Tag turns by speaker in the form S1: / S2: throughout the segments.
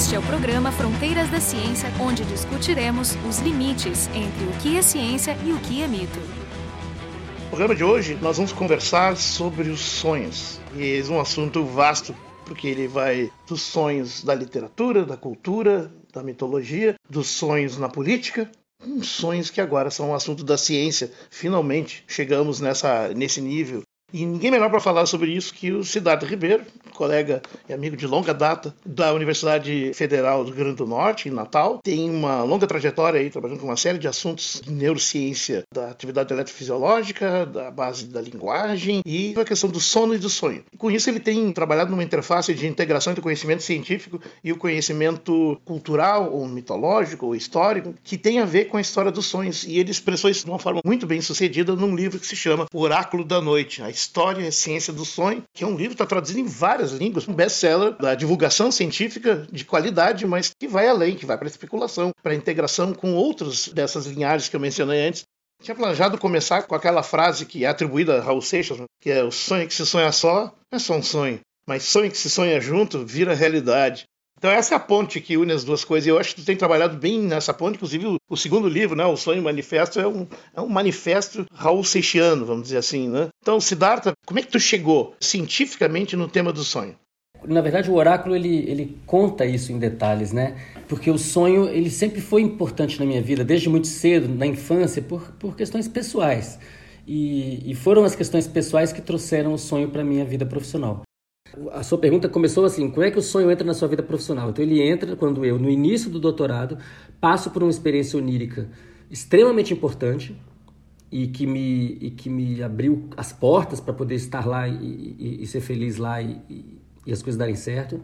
S1: Este é o programa Fronteiras da Ciência, onde discutiremos os limites entre o que é ciência e o que é mito.
S2: No programa de hoje, nós vamos conversar sobre os sonhos. E é um assunto vasto, porque ele vai dos sonhos da literatura, da cultura, da mitologia, dos sonhos na política, sonhos que agora são um assunto da ciência. Finalmente chegamos nessa, nesse nível e ninguém melhor para falar sobre isso que o Cidade Ribeiro, colega e amigo de longa data da Universidade Federal do Rio Grande do Norte, em Natal. Tem uma longa trajetória aí, trabalhando com uma série de assuntos de neurociência, da atividade eletrofisiológica, da base da linguagem e a questão do sono e do sonho. Com isso, ele tem trabalhado numa interface de integração entre o conhecimento científico e o conhecimento cultural, ou mitológico, ou histórico, que tem a ver com a história dos sonhos. E ele expressou isso de uma forma muito bem sucedida num livro que se chama Oráculo da Noite, História e Ciência do Sonho, que é um livro que está traduzido em várias línguas, um best-seller da divulgação científica de qualidade, mas que vai além, que vai para especulação, para integração com outros dessas linhagens que eu mencionei antes. Tinha planejado começar com aquela frase que é atribuída a Raul Seixas, que é o sonho que se sonha só é só um sonho, mas sonho que se sonha junto vira realidade. Então essa é a ponte que une as duas coisas. Eu acho que tu tem trabalhado bem nessa ponte. Inclusive o, o segundo livro, né, o Sonho Manifesto, é um, é um manifesto Raul Seixiano, vamos dizer assim, né? Então, Siddhartha, como é que tu chegou cientificamente no tema do sonho?
S3: Na verdade, o oráculo ele, ele conta isso em detalhes, né? Porque o sonho ele sempre foi importante na minha vida, desde muito cedo, na infância, por, por questões pessoais. E, e foram as questões pessoais que trouxeram o sonho para minha vida profissional. A sua pergunta começou assim: como é que o sonho entra na sua vida profissional? Então, ele entra quando eu, no início do doutorado, passo por uma experiência onírica extremamente importante e que me, e que me abriu as portas para poder estar lá e, e, e ser feliz lá e, as coisas darem certo.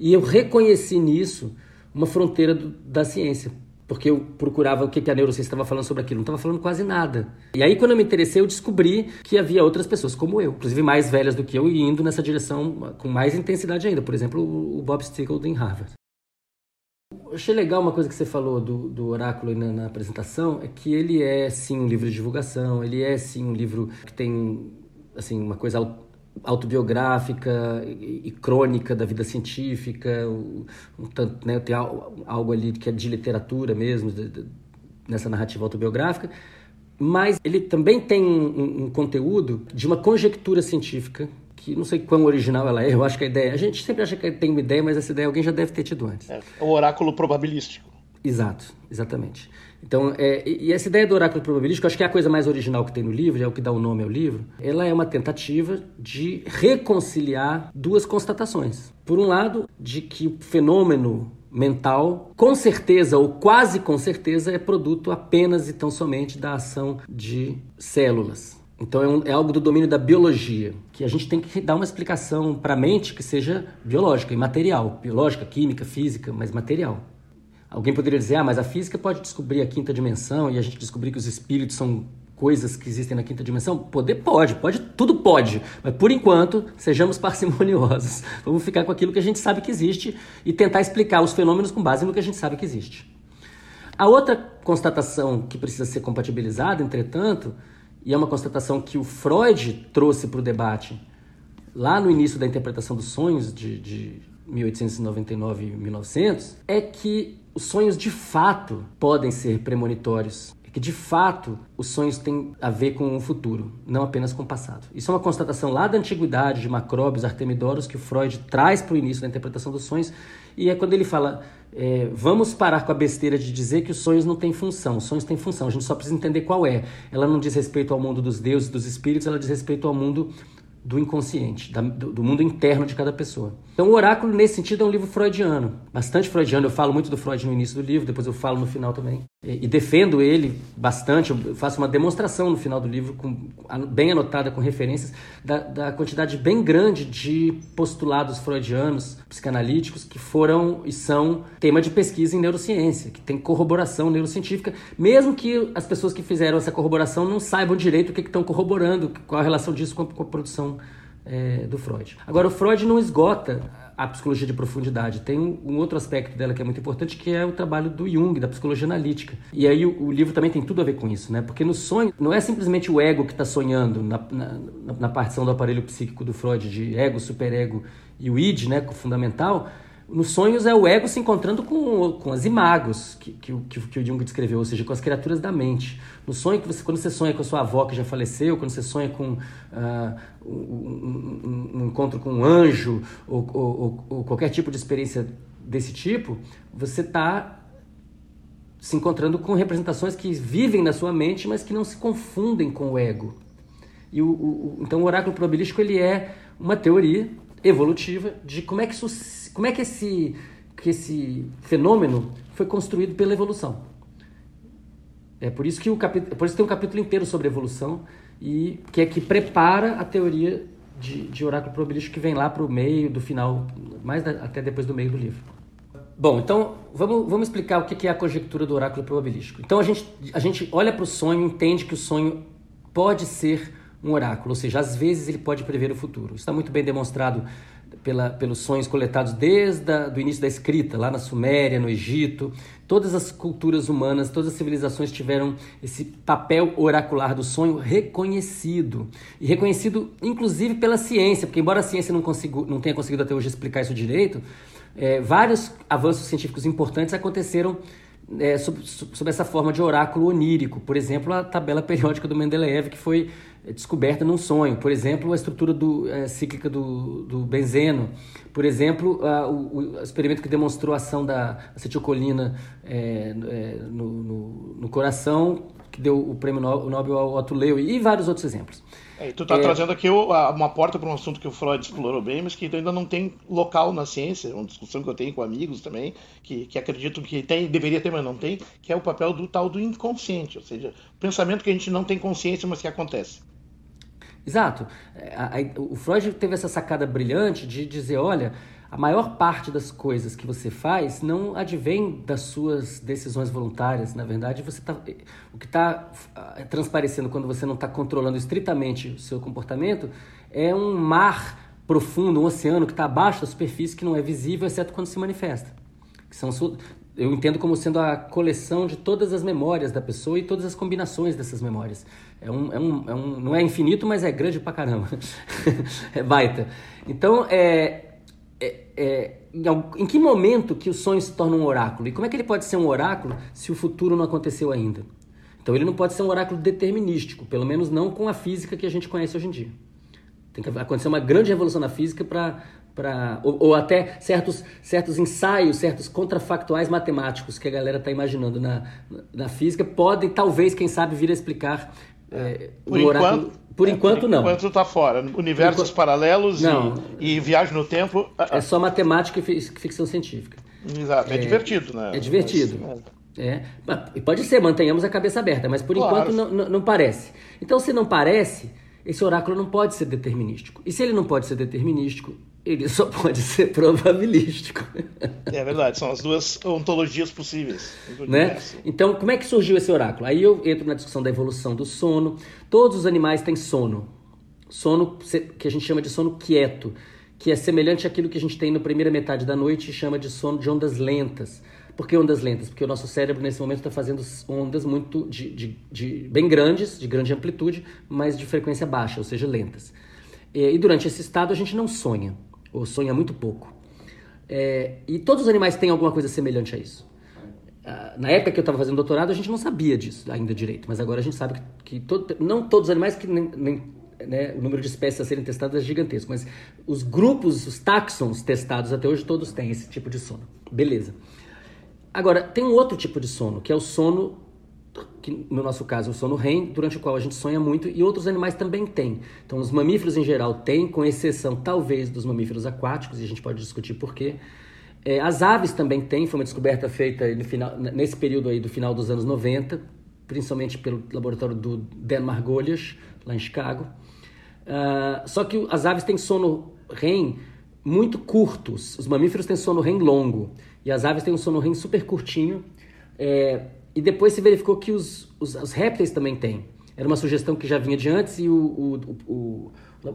S3: E eu reconheci nisso uma fronteira do, da ciência porque eu procurava o que a neurociência estava falando sobre aquilo, não estava falando quase nada. E aí, quando eu me interessei, eu descobri que havia outras pessoas como eu, inclusive mais velhas do que eu, e indo nessa direção com mais intensidade ainda. Por exemplo, o Bob Stiegel em Harvard. Eu achei legal uma coisa que você falou do, do oráculo na, na apresentação, é que ele é sim um livro de divulgação, ele é sim um livro que tem assim uma coisa autobiográfica e, crônica da vida científica, um, tanto, né, tem algo ali que é de literatura mesmo, de, de, nessa narrativa autobiográfica, mas ele também tem um, um, conteúdo de uma conjectura científica que não sei quão original ela é, eu acho que a ideia, a gente sempre acha que tem uma ideia, mas essa ideia alguém já deve ter tido antes.
S2: É, o oráculo probabilístico.
S3: Exato, exatamente. Então, é, e essa ideia do oráculo probabilístico, acho que é a coisa mais original que tem no livro, é o que dá o nome ao livro. Ela é uma tentativa de reconciliar duas constatações. Por um lado, de que o fenômeno mental, com certeza ou quase com certeza, é produto apenas e tão somente da ação de células. Então é, um, é, algo do domínio da biologia, que a gente tem que dar uma explicação para a mente que seja biológica e material. Biológica, química, física, mas material. Alguém poderia dizer, ah, mas a física pode descobrir a quinta dimensão e a gente descobrir que os espíritos são coisas que existem na quinta dimensão? Poder pode, pode, tudo pode. Mas por enquanto, sejamos parcimoniosos. Vamos ficar com aquilo que a gente sabe que existe e tentar explicar os fenômenos com base no que a gente sabe que existe. A outra constatação que precisa ser compatibilizada, entretanto, e é uma constatação que o Freud trouxe para o debate lá no início da interpretação dos sonhos de, de 1899 e 1900, é que os sonhos de fato podem ser premonitórios. É que de fato os sonhos têm a ver com o futuro, não apenas com o passado. Isso é uma constatação lá da antiguidade de Macróbios, Artemidoros, que o Freud traz para o início da interpretação dos sonhos. E é quando ele fala: é, vamos parar com a besteira de dizer que os sonhos não têm função. Os sonhos têm função, a gente só precisa entender qual é. Ela não diz respeito ao mundo dos deuses, dos espíritos, ela diz respeito ao mundo do inconsciente, da, do, do, mundo interno de cada pessoa. Então, o Oráculo, nesse sentido, é um livro freudiano, bastante freudiano. Eu falo muito do Freud no início do livro, depois eu falo no final também. E, e defendo ele bastante, eu faço uma demonstração no final do livro, com, bem anotada, com referências, da, da quantidade bem grande de postulados freudianos, psicanalíticos, que foram e são tema de pesquisa em neurociência, que tem corroboração neurocientífica, mesmo que as pessoas que fizeram essa corroboração não saibam direito o que, estão corroborando, qual a relação disso com a, com a produção é, do Freud. Agora, o Freud não esgota a psicologia de profundidade. Tem um, outro aspecto dela que é muito importante, que é o trabalho do Jung, da psicologia analítica. E aí o, o livro também tem tudo a ver com isso, né? Porque no sonho, não é simplesmente o ego que está sonhando na, na, na, partição do aparelho psíquico do Freud, de ego, superego e o id, né, fundamental, nos sonhos é o ego se encontrando com, com as imagos que, que, que, o Jung descreveu, ou seja, com as criaturas da mente. No sonho, que você, quando você sonha com a sua avó que já faleceu, quando você sonha com uh, um, um, um, encontro com um anjo, ou, ou, ou, qualquer tipo de experiência desse tipo, você está se encontrando com representações que vivem na sua mente, mas que não se confundem com o ego. E o, o, então o oráculo probabilístico ele é uma teoria evolutiva de como é que, isso, como é que, esse, que esse fenômeno foi construído pela evolução. É por isso que o capítulo, por isso tem um capítulo inteiro sobre evolução e que é que prepara a teoria de, de oráculo probabilístico que vem lá para o meio do final, mais da, até depois do meio do livro. Bom, então vamos, vamos explicar o que é a conjectura do oráculo probabilístico. Então a gente, a gente olha para o sonho, entende que o sonho pode ser um oráculo, ou seja, às vezes ele pode prever o futuro. Isso está muito bem demonstrado pela, pelos sonhos coletados desde o início da escrita, lá na Suméria, no Egito. Todas as culturas humanas, todas as civilizações tiveram esse papel oracular do sonho reconhecido. E reconhecido, inclusive, pela ciência, porque, embora a ciência não, consigo, não tenha conseguido até hoje explicar isso direito, é, vários avanços científicos importantes aconteceram é, sob, sob, essa forma de oráculo onírico. Por exemplo, a tabela periódica do Mendeleev, que foi descoberta num sonho. Por exemplo, a estrutura do, é, cíclica do, do, benzeno. Por exemplo, a, o, o, experimento que demonstrou a ação da acetilcolina é, é, no, no, no, coração, que deu o prêmio Nobel ao Otto Leu, e vários outros exemplos.
S2: É, tu está é... trazendo aqui uma porta para um assunto que o Freud explorou bem, mas que ainda não tem local na ciência, uma discussão que eu tenho com amigos também, que, que acreditam que tem, deveria ter, mas não tem, que é o papel do tal do inconsciente, ou seja, o pensamento que a gente não tem consciência, mas que acontece.
S3: Exato. É, o Freud teve essa sacada brilhante de dizer, olha, a maior parte das coisas que você faz não advém das suas decisões voluntárias. Na verdade, você tá, o que está ah, transparecendo quando você não está controlando estritamente o seu comportamento é um mar profundo, um oceano que está abaixo da superfície, que não é visível, exceto quando se manifesta. Que são, eu entendo como sendo a coleção de todas as memórias da pessoa e todas as combinações dessas memórias. É um, é um, é um não é infinito, mas é grande pra caramba. é baita. Então, é, é, é, em, que momento que o sonho se torna um oráculo? E como é que ele pode ser um oráculo se o futuro não aconteceu ainda? Então ele não pode ser um oráculo determinístico, pelo menos não com a física que a gente conhece hoje em dia. Tem que acontecer uma grande revolução na física para para ou, ou, até certos, certos ensaios, certos contrafactuais matemáticos que a galera está imaginando na, na física podem, talvez, quem sabe, vir a explicar é,
S2: por, enquanto,
S3: por enquanto,
S2: por
S3: não.
S2: Por enquanto está fora. Universos enquanto... paralelos. E, e, viagem no tempo.
S3: Ah, ah. É só matemática e ficção científica.
S2: Exato, é, é divertido, né?
S3: É divertido. Mas, é. é. Pode ser, mantenhamos a cabeça aberta, mas por claro. enquanto não, não parece. Então, se não parece, esse oráculo não pode ser determinístico. E se ele não pode ser determinístico, ele só pode ser probabilístico.
S2: É verdade, são as duas ontologias possíveis.
S3: Né? Então, como é que surgiu esse oráculo? Aí eu entro na discussão da evolução do sono. Todos os animais têm sono. Sono que a gente chama de sono quieto, que é semelhante àquilo que a gente tem na primeira metade da noite e chama de sono de ondas lentas. Por que ondas lentas? Porque o nosso cérebro nesse momento está fazendo ondas muito de, de, de, bem grandes, de grande amplitude, mas de frequência baixa, ou seja, lentas. E durante esse estado a gente não sonha ou sonha muito pouco. É, e todos os animais têm alguma coisa semelhante a isso. Ah, na época que eu estava fazendo doutorado, a gente não sabia disso ainda direito, mas agora a gente sabe que, que todo, não todos os animais, que nem, nem né, o número de espécies a serem testadas é gigantesco, mas os grupos, os táxons testados até hoje, todos têm esse tipo de sono. Beleza. Agora, tem um outro tipo de sono, que é o sono que no nosso caso é o sono REM, durante o qual a gente sonha muito, e outros animais também têm. Então, os mamíferos em geral têm, com exceção talvez dos mamíferos aquáticos, e a gente pode discutir por quê. É, as aves também têm, foi uma descoberta feita final, nesse período aí do final dos anos 90, principalmente pelo laboratório do Dan Margolies, lá em Chicago. Uh, só que as aves têm sono REM muito curtos, os mamíferos têm sono REM longo, e as aves têm um sono REM super curtinho, é, e depois se verificou que os, os, os, répteis também têm. Era uma sugestão que já vinha de antes e o, o, o,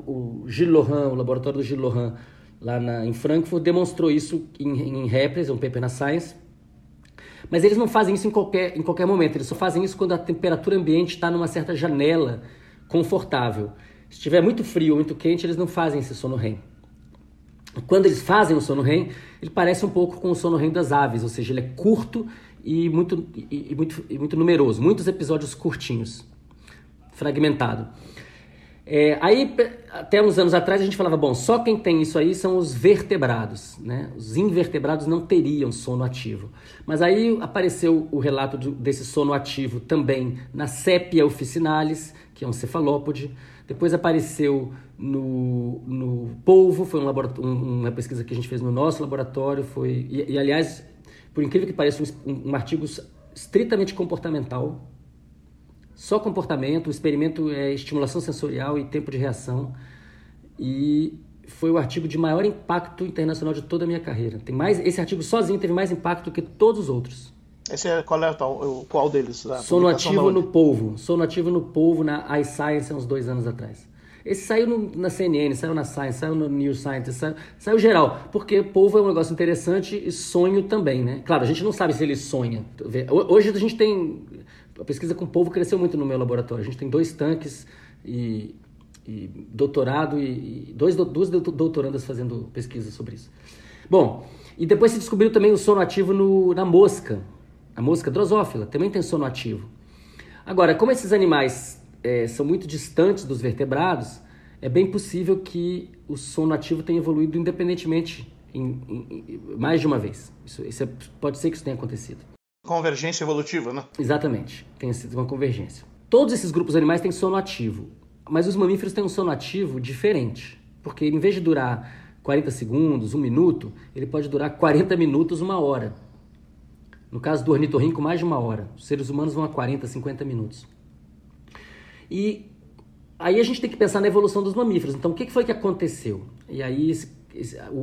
S3: o Gilles Lohan, o laboratório do Gilles Lohan, lá na, em Frankfurt, demonstrou isso em, em répteis, um paper na Science. Mas eles não fazem isso em qualquer, em qualquer momento, eles só fazem isso quando a temperatura ambiente está numa certa janela confortável. Se estiver muito frio ou muito quente, eles não fazem esse sono REM. Quando eles fazem o sono REM, ele parece um pouco com o sono REM das aves, ou seja, ele é curto e muito, e, muito, e muito numeroso, muitos episódios curtinhos, fragmentado. É, aí, até uns anos atrás, a gente falava, bom, só quem tem isso aí são os vertebrados, né? Os invertebrados não teriam sono ativo. Mas aí apareceu o relato desse sono ativo também na Sepia officinalis, que é um cefalópode. Depois apareceu no, no polvo, foi um uma pesquisa que a gente fez no nosso laboratório, foi e, e aliás, por incrível que pareça, um, um artigo estritamente comportamental, só comportamento, o experimento é estimulação sensorial e tempo de reação. E foi o artigo de maior impacto internacional de toda a minha carreira. Tem mais, esse artigo sozinho teve mais impacto que todos os outros.
S2: Esse é qual é o qual deles?
S3: Sono ativo no polvo. Sono ativo no polvo na iScience há uns dois anos atrás. Esse saiu no, na CNN, saiu na Science, saiu no New Science, saiu, saiu, geral. Porque polvo é um negócio interessante e sonho também, né? Claro, a gente não sabe se ele sonha. Hoje a gente tem a pesquisa com povo cresceu muito no meu laboratório. A gente tem dois tanques e, e doutorado e, e dois, duas doutorandas fazendo pesquisa sobre isso. Bom, e depois se descobriu também o sono ativo no, na mosca. A mosca drosófila também tem sono ativo. Agora, como esses animais é, são muito distantes dos vertebrados, é bem possível que o sono ativo tenha evoluído independentemente em, em, em mais de uma vez. Isso, isso é, pode ser que isso tenha acontecido.
S2: Convergência evolutiva, né?
S3: Exatamente, tem sido uma convergência. Todos esses grupos animais têm sono ativo, mas os mamíferos têm um sono ativo diferente, porque em vez de durar 40 segundos, um minuto, ele pode durar 40 minutos, uma hora. No caso do ornitorrinco, mais de uma hora. Os seres humanos vão a 40, 50 minutos. E aí a gente tem que pensar na evolução dos mamíferos. Então, o que foi que aconteceu? E aí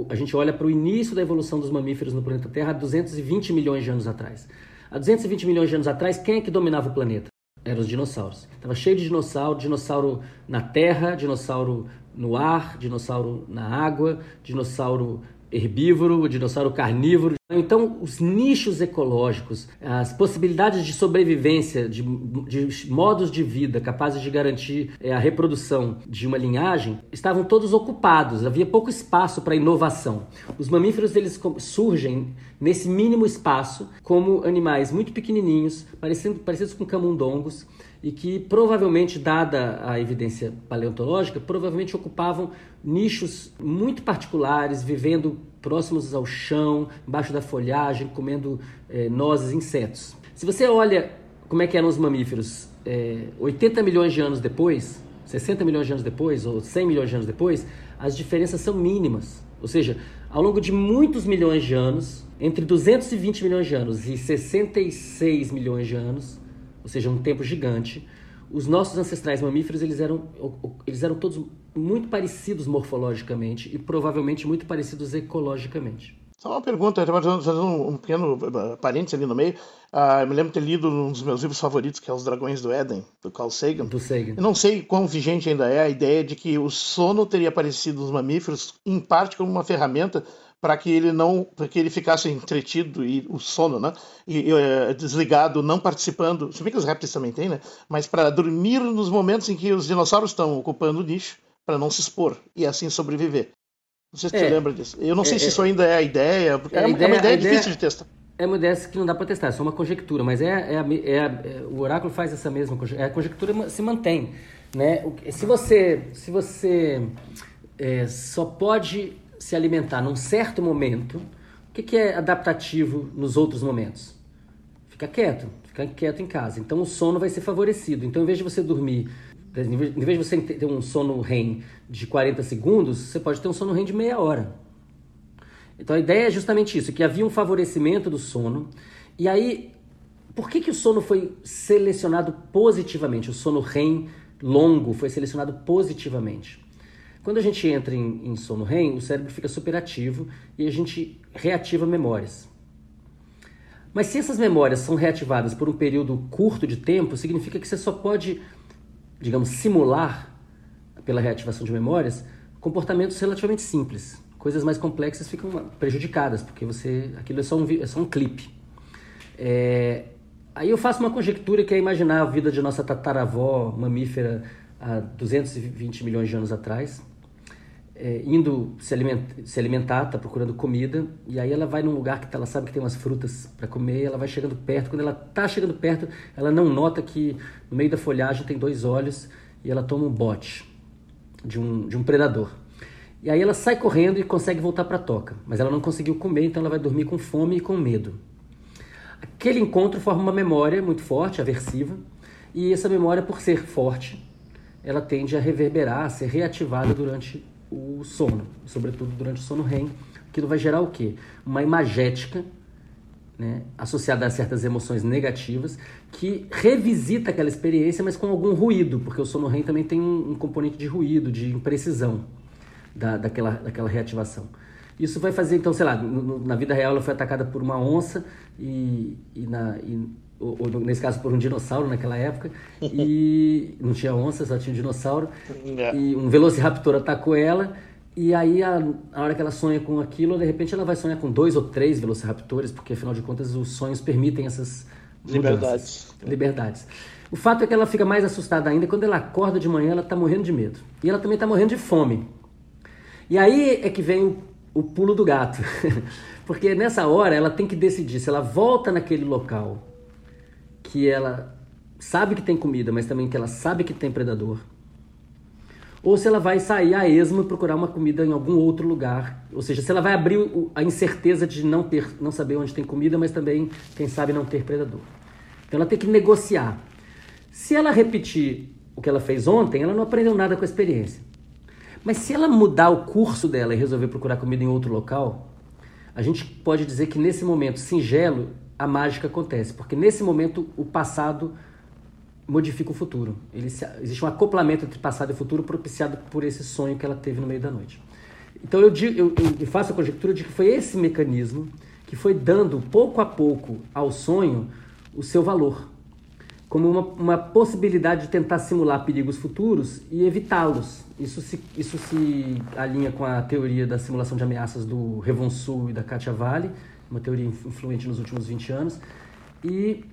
S3: a gente olha para o início da evolução dos mamíferos no planeta Terra há 220 milhões de anos atrás. Há 220 milhões de anos atrás, quem é que dominava o planeta? Eram os dinossauros. Estava cheio de dinossauro, dinossauro na terra, dinossauro no ar, dinossauro na água, dinossauro herbívoro, dinossauro carnívoro. Então, os nichos ecológicos, as possibilidades de sobrevivência, de, de modos de vida capazes de garantir é, a reprodução de uma linhagem, estavam todos ocupados. Havia pouco espaço para inovação. Os mamíferos eles surgem nesse mínimo espaço como animais muito pequenininhos, parecendo, parecidos com camundongos, e que provavelmente, dada a evidência paleontológica, provavelmente ocupavam nichos muito particulares, vivendo próximos ao chão, embaixo da folhagem, comendo é, nozes, insetos. Se você olha como é que eram os mamíferos é, 80 milhões de anos depois, 60 milhões de anos depois, ou 100 milhões de anos depois, as diferenças são mínimas. Ou seja, ao longo de muitos milhões de anos, entre 220 milhões de anos e 66 milhões de anos, ou seja, um tempo gigante, os nossos ancestrais mamíferos eles eram, eles eram todos muito parecidos morfologicamente e provavelmente muito parecidos ecologicamente.
S2: Só uma pergunta, fazer um, pequeno uh, parênteses ali no meio. Uh, eu me lembro de ter lido um dos meus livros favoritos, que é Os Dragões do Éden, do Carl Sagan.
S3: Do Sagan.
S2: Eu não sei quão vigente ainda é a ideia de que o sono teria aparecido nos mamíferos, em parte como uma ferramenta para que ele não, para que ele ficasse entretido e o sono, né? E, e é, desligado, não participando. Se bem que os répteis também têm, né? Mas para dormir nos momentos em que os dinossauros estão ocupando o nicho, para não se expor e assim sobreviver. Não sei se é, você lembra disso. Eu não sei é, se isso ainda é a ideia, porque é, é, ideia, é uma ideia difícil de testar.
S3: É uma ideia que não dá para testar, é só uma conjectura, mas é, é, é, o oráculo faz essa mesma conjectura, a conjectura se mantém, né? Se você, se você só pode se alimentar num certo momento, o que, que é adaptativo nos outros momentos? Fica quieto, fica quieto em casa. Então o sono vai ser favorecido. Então, em vez de você dormir, em vez de você ter um sono REM de 40 segundos, você pode ter um sono REM de meia hora. Então a ideia é justamente isso, que havia um favorecimento do sono. E aí, por que, que o sono foi selecionado positivamente? O sono REM longo foi selecionado positivamente. Quando a gente entra em, em sono REM, o cérebro fica superativo e a gente reativa memórias. Mas se essas memórias são reativadas por um período curto de tempo, significa que você só pode, digamos, simular, pela reativação de memórias, comportamentos relativamente simples. Coisas mais complexas ficam prejudicadas, porque você aquilo é só um, é só um clipe. É, aí eu faço uma conjectura que é imaginar a vida de nossa tataravó mamífera há 220 milhões de anos atrás é, indo se alimentar, se alimentar, tá procurando comida, e aí ela vai num lugar que ela sabe que tem umas frutas para comer, ela vai chegando perto. Quando ela tá chegando perto, ela não nota que no meio da folhagem tem dois olhos e ela toma um bote de um, de um predador. E aí ela sai correndo e consegue voltar para a toca, mas ela não conseguiu comer, então ela vai dormir com fome e com medo. Aquele encontro forma uma memória muito forte, aversiva, e essa memória, por ser forte, ela tende a reverberar, a ser reativada durante o sono, sobretudo durante o sono REM. Aquilo vai gerar o quê? Uma imagética né, associada a certas emoções negativas que revisita aquela experiência, mas com algum ruído, porque o sono REM também tem um, um componente de ruído, de imprecisão da, daquela, daquela reativação. Isso vai fazer, então, sei lá, no, na vida real ela foi atacada por uma onça e, e, na, ou, ou, nesse caso por um dinossauro naquela época, e não tinha onça, só tinha um dinossauro, é. e um velociraptor atacou ela, e aí a, a, hora que ela sonha com aquilo, de repente ela vai sonhar com dois ou três velociraptores, porque afinal de contas os sonhos permitem essas
S2: liberdades.
S3: liberdades. O fato é que ela fica mais assustada ainda quando ela acorda de manhã, ela está morrendo de medo. E ela também está morrendo de fome. E aí é que vem o, o pulo do gato. porque nessa hora ela tem que decidir se ela volta naquele local que ela sabe que tem comida, mas também que ela sabe que tem predador. Ou se ela vai sair a esmo e procurar uma comida em algum outro lugar. Ou seja, se ela vai abrir a incerteza de não ter, não saber onde tem comida, mas também, quem sabe, não ter predador. Então ela tem que negociar. Se ela repetir o que ela fez ontem, ela não aprendeu nada com a experiência. Mas se ela mudar o curso dela e resolver procurar comida em outro local, a gente pode dizer que nesse momento singelo a mágica acontece, porque nesse momento o passado modifica o futuro. Ele, existe um acoplamento entre passado e futuro propiciado por esse sonho que ela teve no meio da noite. Então eu, eu, eu faço a conjectura de que foi esse mecanismo que foi dando pouco a pouco ao sonho o seu valor, como uma, uma possibilidade de tentar simular perigos futuros e evitá-los. Isso se, isso se alinha com a teoria da simulação de ameaças do Revonsul e da Katia Valley, uma teoria influente nos últimos 20 anos, e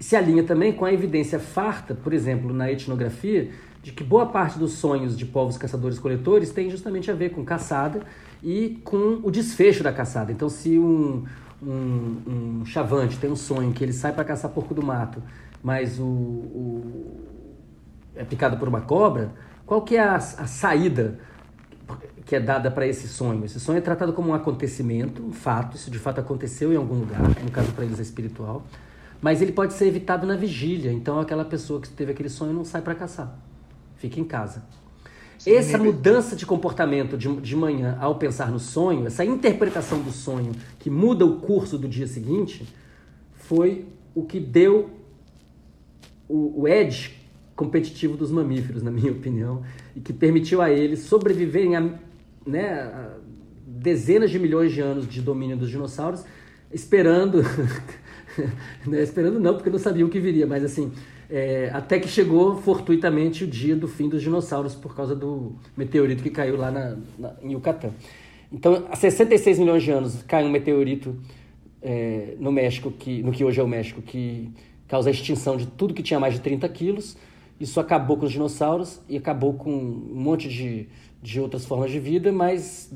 S3: se alinha também com a evidência farta, por exemplo, na etnografia, de que boa parte dos sonhos de povos caçadores-coletores tem justamente a ver com caçada e com o desfecho da caçada. Então, se um, um, um chavante tem um sonho que ele sai para caçar porco do mato, mas o, o, é picado por uma cobra, qual que é a, a saída que é dada para esse sonho. Esse sonho é tratado como um acontecimento, um fato, isso de fato aconteceu em algum lugar, no caso para eles é espiritual, mas ele pode ser evitado na vigília. Então aquela pessoa que teve aquele sonho não sai para caçar, fica em casa. Sim, essa mudança de comportamento de, de manhã ao pensar no sonho, essa interpretação do sonho que muda o curso do dia seguinte, foi o que deu o, o edge competitivo dos mamíferos, na minha opinião, e que permitiu a eles sobreviverem a, né, dezenas de milhões de anos de domínio dos dinossauros, esperando, né, esperando não, porque não sabiam o que viria, mas assim, é, até que chegou fortuitamente o dia do fim dos dinossauros por causa do meteorito que caiu lá na, na, em Yucatán. Então, há 66 milhões de anos cai um meteorito é, no México, que, no que hoje é o México, que causa a extinção de tudo que tinha mais de 30 quilos. Isso acabou com os dinossauros e acabou com um monte de, de outras formas de vida, mas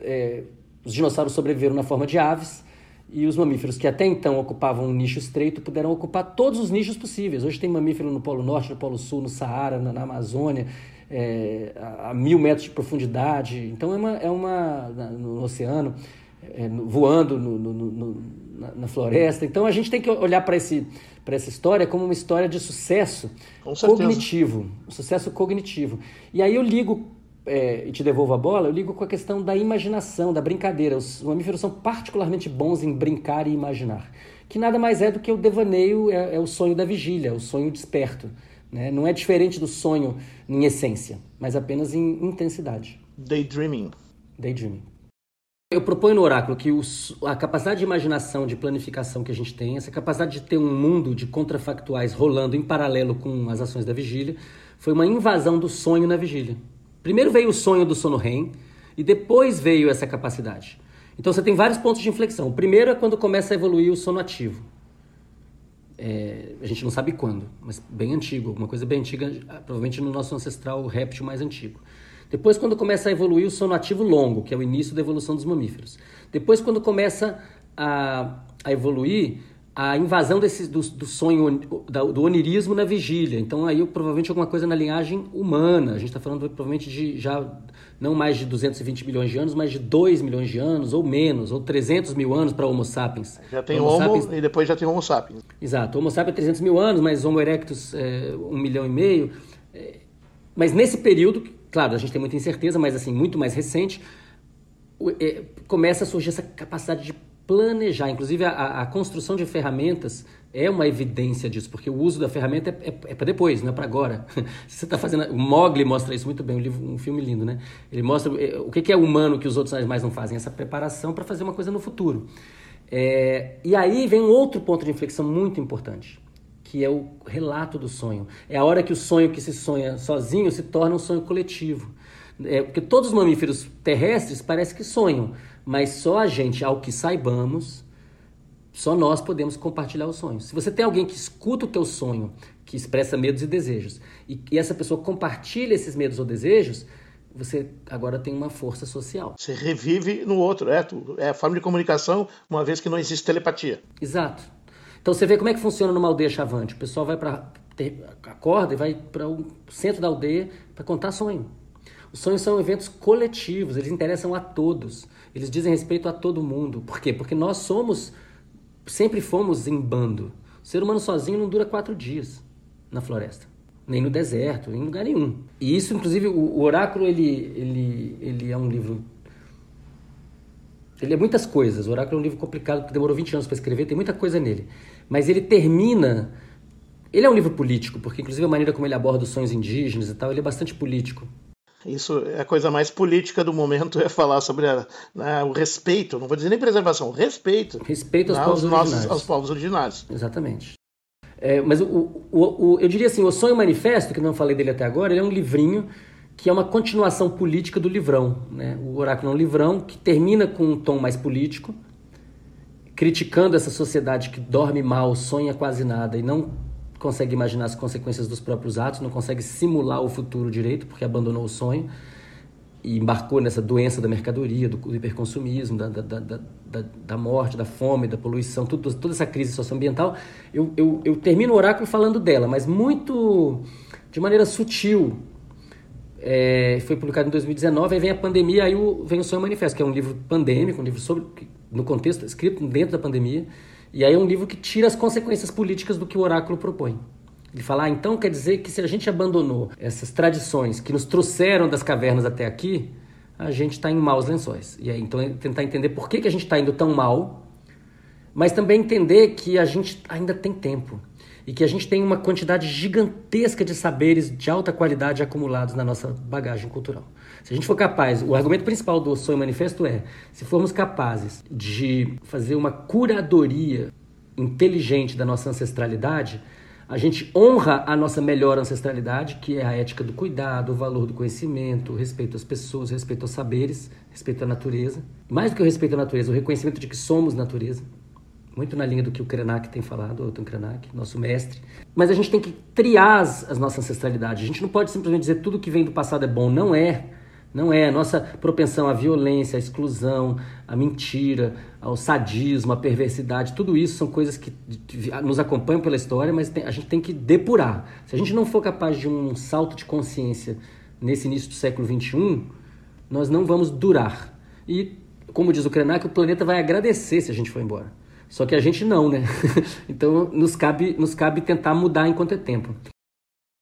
S3: é, os dinossauros sobreviveram na forma de aves e os mamíferos que até então ocupavam um nicho estreito puderam ocupar todos os nichos possíveis. Hoje tem mamífero no Polo Norte, no Polo Sul, no Saara, na, na Amazônia, é, a, a, mil metros de profundidade. Então é uma, é uma no oceano, é, voando no, no, no, na, na, floresta. Então a gente tem que olhar para esse para essa história como uma história de sucesso cognitivo, um sucesso cognitivo. E aí eu ligo é, e te devolvo a bola, eu ligo com a questão da imaginação, da brincadeira. Os mamíferos são particularmente bons em brincar e imaginar, que nada mais é do que o devaneio, é, é o sonho da vigília, o sonho desperto. Né? Não é diferente do sonho em essência, mas apenas em intensidade.
S2: Daydreaming.
S3: Daydreaming. Eu proponho no oráculo que os, a capacidade de imaginação, de planificação que a gente tem, essa capacidade de ter um mundo de contrafactuais rolando em paralelo com as ações da vigília, foi uma invasão do sonho na vigília. Primeiro veio o sonho do sono REM e depois veio essa capacidade. Então você tem vários pontos de inflexão. O primeiro é quando começa a evoluir o sono ativo. É, a gente não sabe quando, mas bem antigo, uma coisa bem antiga, provavelmente no nosso ancestral réptil mais antigo. Depois, quando começa a evoluir o sono ativo longo, que é o início da evolução dos mamíferos. Depois, quando começa a, a evoluir a invasão desse, do, do sonho, do onirismo na vigília. Então, aí, provavelmente, alguma coisa na linhagem humana. A gente está falando, provavelmente, de já não mais de 220 milhões de anos, mas de 2 milhões de anos, ou menos, ou 300 mil anos para Homo sapiens.
S2: Já tem Homo, Homo sapiens... e depois já tem Homo sapiens.
S3: Exato. Homo sapiens é 300 mil anos, mas Homo erectus é, 1 milhão e meio. É, mas nesse período, claro, a gente tem muita incerteza, mas assim, muito mais recente, é, começa a surgir essa capacidade de planejar. Inclusive, a, a, construção de ferramentas é uma evidência disso, porque o uso da ferramenta é, é, é para depois, não é para agora. Você está fazendo. O Mogli mostra isso muito bem, um, livro, um filme lindo, né? Ele mostra é, o que é humano que os outros animais não fazem, essa preparação para fazer uma coisa no futuro. É, e aí vem um outro ponto de inflexão muito importante, que é o relato do sonho. É a hora que o sonho que se sonha sozinho se torna um sonho coletivo. É, porque todos os mamíferos terrestres parece que sonham, mas só a gente, ao que saibamos, só nós podemos compartilhar os sonhos. Se você tem alguém que escuta o teu sonho, que expressa medos e desejos, e, e essa pessoa compartilha esses medos ou desejos, você agora tem uma força social.
S2: Você revive no outro, é, é a forma de comunicação, uma vez que não existe telepatia.
S3: Exato. Então você vê como é que funciona numa aldeia chavante. O pessoal vai para acorda e vai para o centro da aldeia para contar sonho. Os sonhos são eventos coletivos, eles interessam a todos. Eles dizem respeito a todo mundo. Por quê? Porque nós somos, sempre fomos em bando. O ser humano sozinho não dura quatro dias na floresta, nem no deserto, em lugar nenhum. E isso, inclusive, o, Oráculo, ele, ele, ele é um livro ele é muitas coisas. O Oráculo é um livro complicado, porque demorou 20 anos para escrever, tem muita coisa nele. Mas ele termina. Ele é um livro político, porque, inclusive, a maneira como ele aborda os sonhos indígenas e tal, ele é bastante político.
S2: Isso é a coisa mais política do momento, é falar sobre a, né, o respeito, não vou dizer nem preservação, respeito.
S3: Respeito aos, né, povos, nossos, originários.
S2: aos povos originários.
S3: Exatamente. É, mas o, o, o, eu diria assim, o Sonho Manifesto, que não falei dele até agora, ele é um livrinho que é uma continuação política do livrão. Né? O Oráculo é um livrão que termina com um tom mais político, criticando essa sociedade que dorme mal, sonha quase nada e não consegue imaginar as consequências dos próprios atos, não consegue simular o futuro direito, porque abandonou o sonho e embarcou nessa doença da mercadoria, do hiperconsumismo, da, da, da, da, morte, da fome, da poluição, tudo, toda essa crise socioambiental. Eu, eu, eu termino o oráculo falando dela, mas muito de maneira sutil. É, foi publicado em 2019, aí vem a pandemia, aí o, vem o Sonho Manifesto, que é um livro pandêmico, um livro sobre, no contexto, escrito dentro da pandemia, e aí é um livro que tira as consequências políticas do que o oráculo propõe. Ele fala, ah, então quer dizer que se a gente abandonou essas tradições que nos trouxeram das cavernas até aqui, a gente está em maus lençóis. E aí, então, é tentar entender por que, que a gente está indo tão mal, mas também entender que a gente ainda tem tempo e que a gente tem uma quantidade gigantesca de saberes de alta qualidade acumulados na nossa bagagem cultural. Se a gente for capaz, o argumento principal do Sonho Manifesto é: se formos capazes de fazer uma curadoria inteligente da nossa ancestralidade, a gente honra a nossa melhor ancestralidade, que é a ética do cuidado, o valor do conhecimento, o respeito às pessoas, o respeito aos saberes, respeito à natureza. Mais do que o respeito à natureza, o reconhecimento de que somos natureza. Muito na linha do que o Krenak tem falado, o Otto Krenak, nosso mestre. Mas a gente tem que triar as, as nossas ancestralidades. A gente não pode simplesmente dizer tudo que vem do passado é bom. Não é. Não é. Nossa propensão à violência, à exclusão, à mentira, ao sadismo, à perversidade, tudo isso são coisas que nos acompanham pela história, mas a gente tem que depurar. Se a gente não for capaz de um salto de consciência nesse início do século XXI, nós não vamos durar. E, como diz o Krenak, o planeta vai agradecer se a gente for embora. Só que a gente não, né? então nos cabe, nos cabe tentar mudar enquanto é tempo.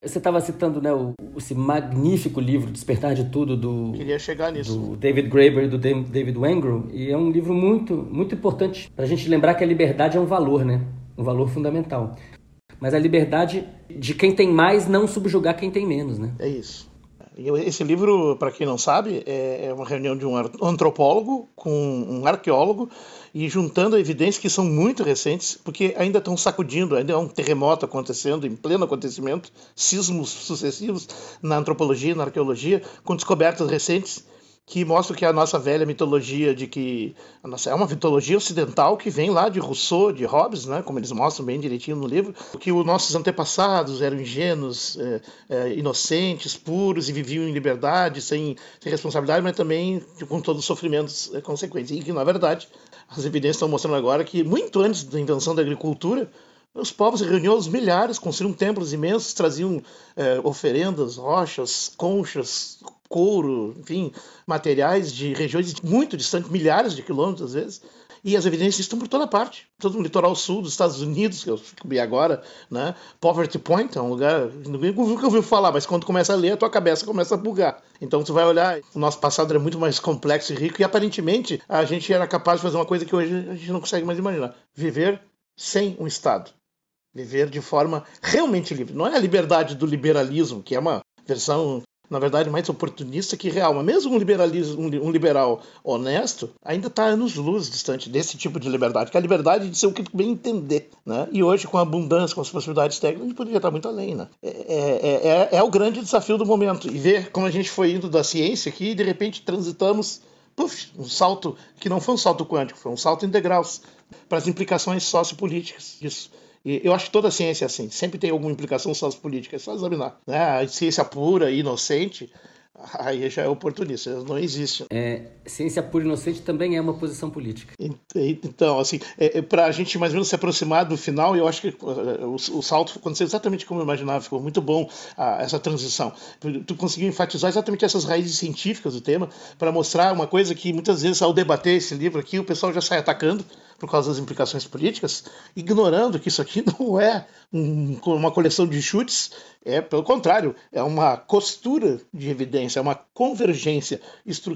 S3: Você estava citando né, o, esse magnífico livro Despertar de Tudo do, do David Graeber e do David Wengrow e é um livro muito muito importante para a gente lembrar que a liberdade é um valor, né? Um valor fundamental. Mas a liberdade de quem tem mais não subjugar quem tem menos, né?
S2: É isso. Esse livro, para quem não sabe, é, é uma reunião de um antropólogo com um arqueólogo e juntando evidências que são muito recentes, porque ainda estão sacudindo, ainda é um terremoto acontecendo, em pleno acontecimento, sismos sucessivos na antropologia, na arqueologia, com descobertas recentes que mostra que a nossa velha mitologia de que a nossa, é uma mitologia ocidental que vem lá de Rousseau, de Hobbes, né, como eles mostram bem direitinho no livro, que os nossos antepassados eram ingênuos, é, é, inocentes, puros e viviam em liberdade, sem, sem responsabilidade, mas também com todos os sofrimentos é, consequentes. E que, na verdade, as evidências estão mostrando agora que muito antes da invenção da agricultura, os povos se reuniam aos milhares, construíam templos imensos, traziam é, oferendas, rochas, conchas, couro, enfim, materiais de regiões muito distantes, milhares de quilômetros às vezes. E as evidências estão por toda parte. Todo no litoral sul dos Estados Unidos, que eu descobri agora, né? Poverty Point é um lugar. Ninguém nunca ouviu falar, mas quando começa a ler, a tua cabeça começa a bugar. Então tu vai olhar, o nosso passado era muito mais complexo e rico, e aparentemente a gente era capaz de fazer uma coisa que hoje a gente não consegue mais imaginar: viver sem um Estado. Viver de forma realmente livre. Não é a liberdade do liberalismo, que é uma versão, na verdade, mais oportunista que real. Mas mesmo um, liberalismo, um liberal honesto ainda está anos-luz distante desse tipo de liberdade, que é a liberdade de ser o que bem entender. Né? E hoje, com a abundância, com as possibilidades técnicas, a gente poderia estar muito além. Né? É, é, é, é o grande desafio do momento. E ver como a gente foi indo da ciência aqui e, de repente, transitamos Puff, um salto que não foi um salto quântico, foi um salto integral para as implicações sociopolíticas disso. E eu acho que toda ciência é assim, sempre tem alguma implicação sociopolítica, é só examinar. Né? A ciência pura e inocente, aí já é oportunista, não existe.
S3: É, ciência pura e inocente também é uma posição política.
S2: Então, assim, é, é para a gente mais ou menos se aproximar do final, eu acho que uh, o, o, salto aconteceu exatamente como eu imaginava, ficou muito bom essa transição. Tu conseguiu enfatizar exatamente essas raízes científicas do tema, para mostrar uma coisa que muitas vezes, ao debater esse livro aqui, o pessoal já sai atacando, por causa das implicações políticas, ignorando que isso aqui não é um, uma coleção de chutes, é pelo contrário, é uma costura de evidência, é uma convergência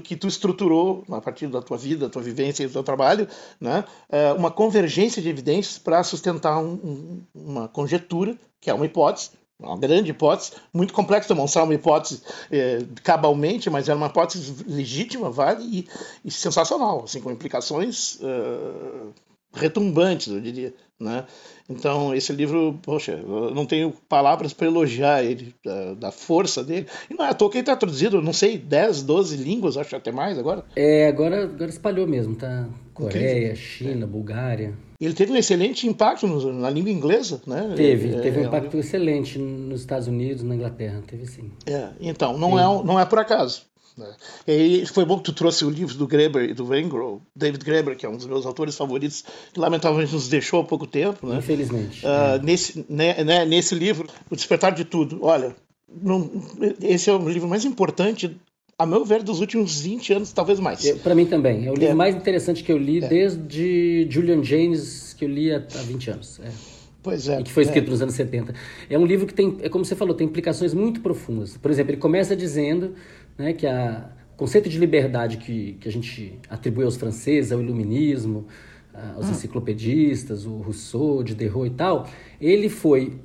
S2: que tu estruturou a partir da tua vida, da tua vivência e do teu trabalho, né? É uma convergência de evidências para sustentar um, um, uma conjetura, que é uma hipótese, uma grande hipótese, muito complexo demonstrar uma hipótese é, cabalmente, mas era uma hipótese legítima, vale, e, e sensacional, assim, com implicações uh, retumbantes, eu diria. Né? Então, esse livro, poxa, eu não tenho palavras para elogiar ele, da, da, força dele. E não é à toa que ele está traduzido, não sei, 10, 12 línguas, acho até mais agora.
S3: É, agora, agora espalhou mesmo, tá? Coreia, China. Bulgária.
S2: Ele teve um excelente impacto na língua inglesa, né?
S3: Teve, é, teve um é impacto é, excelente nos Estados Unidos, na Inglaterra, teve sim.
S2: É, então, não, é, não é por acaso. Né? E foi bom que tu trouxe o livro do Graeber e do Wengrow, David Graeber, que é um dos meus autores favoritos, que lamentavelmente nos deixou há pouco tempo. Né?
S3: Infelizmente. Uh,
S2: nesse, né, né, nesse livro, O Despertar de Tudo, olha, não, esse é o livro mais importante a meu ver, dos últimos 20 anos, talvez mais.
S3: Para mim também. É o livro é. mais interessante que eu li é. desde Julian James, que eu li há 20 anos. É.
S2: Pois é.
S3: E que foi escrito
S2: é.
S3: nos anos 70. É um livro que tem, é como você falou, tem implicações muito profundas. Por exemplo, ele começa dizendo né, que a, conceito de liberdade que, que a gente atribui aos franceses, ao iluminismo, aos ah. enciclopedistas, o Rousseau, Diderot e tal, ele foi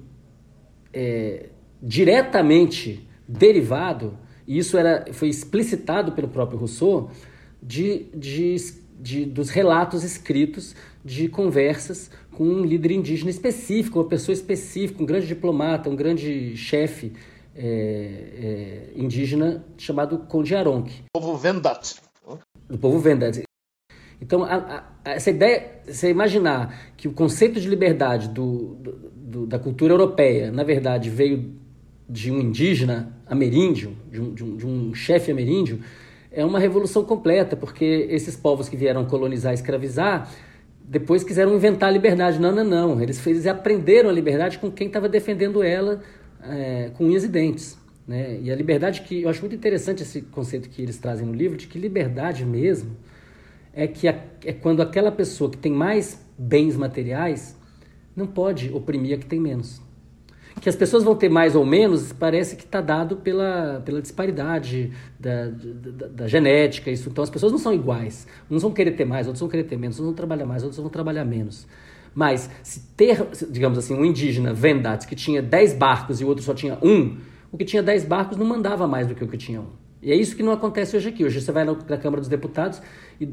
S3: é, diretamente derivado e isso era, foi explicitado pelo próprio Rousseau, de, de, de, dos relatos escritos de conversas com um líder indígena específico, uma pessoa específica, um grande diplomata, um grande chefe é, é, indígena chamado Conde Aronc.
S2: povo Vendat.
S3: Do povo Vendat. Então, a, a, essa ideia, você imaginar que o conceito de liberdade do, do, do, da cultura europeia, na verdade, veio de um indígena ameríndio, de um, de um, de um chefe ameríndio, é uma revolução completa, porque esses povos que vieram colonizar escravizar, depois quiseram inventar a liberdade. Não, não, não. Eles, eles aprenderam a liberdade com quem estava defendendo ela é, com unhas e dentes. Né? E a liberdade que eu acho muito interessante esse conceito que eles trazem no livro, de que liberdade mesmo é que a, é quando aquela pessoa que tem mais bens materiais não pode oprimir a que tem menos. Que as pessoas vão ter mais ou menos, parece que está dado pela, pela disparidade da, da, da, genética. Isso. Então as pessoas não são iguais. Uns vão querer ter mais, outros vão querer ter menos, uns vão trabalhar mais, outros vão trabalhar menos. Mas se ter, digamos assim, um indígena Vendat que tinha 10 barcos e o outro só tinha um, o que tinha 10 barcos não mandava mais do que o que tinha um. E é isso que não acontece hoje aqui. Hoje você vai na Câmara dos Deputados e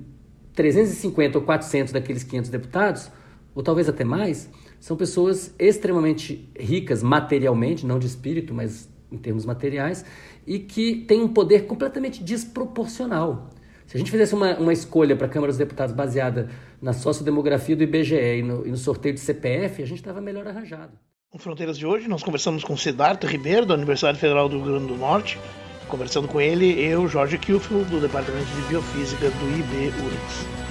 S3: 350 ou 400 daqueles 500 deputados, ou talvez até mais, são pessoas extremamente ricas materialmente, não de espírito, mas em termos materiais, e que tem um poder completamente desproporcional. Se a gente fizesse uma, uma escolha para a Câmara dos Deputados baseada na sociodemografia do IBGE e no, e no sorteio de CPF, a gente estava melhor arranjado.
S2: No Fronteiras de hoje, nós conversamos com Siddhartha Ribeiro, da Universidade Federal do Rio Grande do Norte. Conversando com ele, eu, Jorge Kilfield, do Departamento de Biofísica do IB URGS.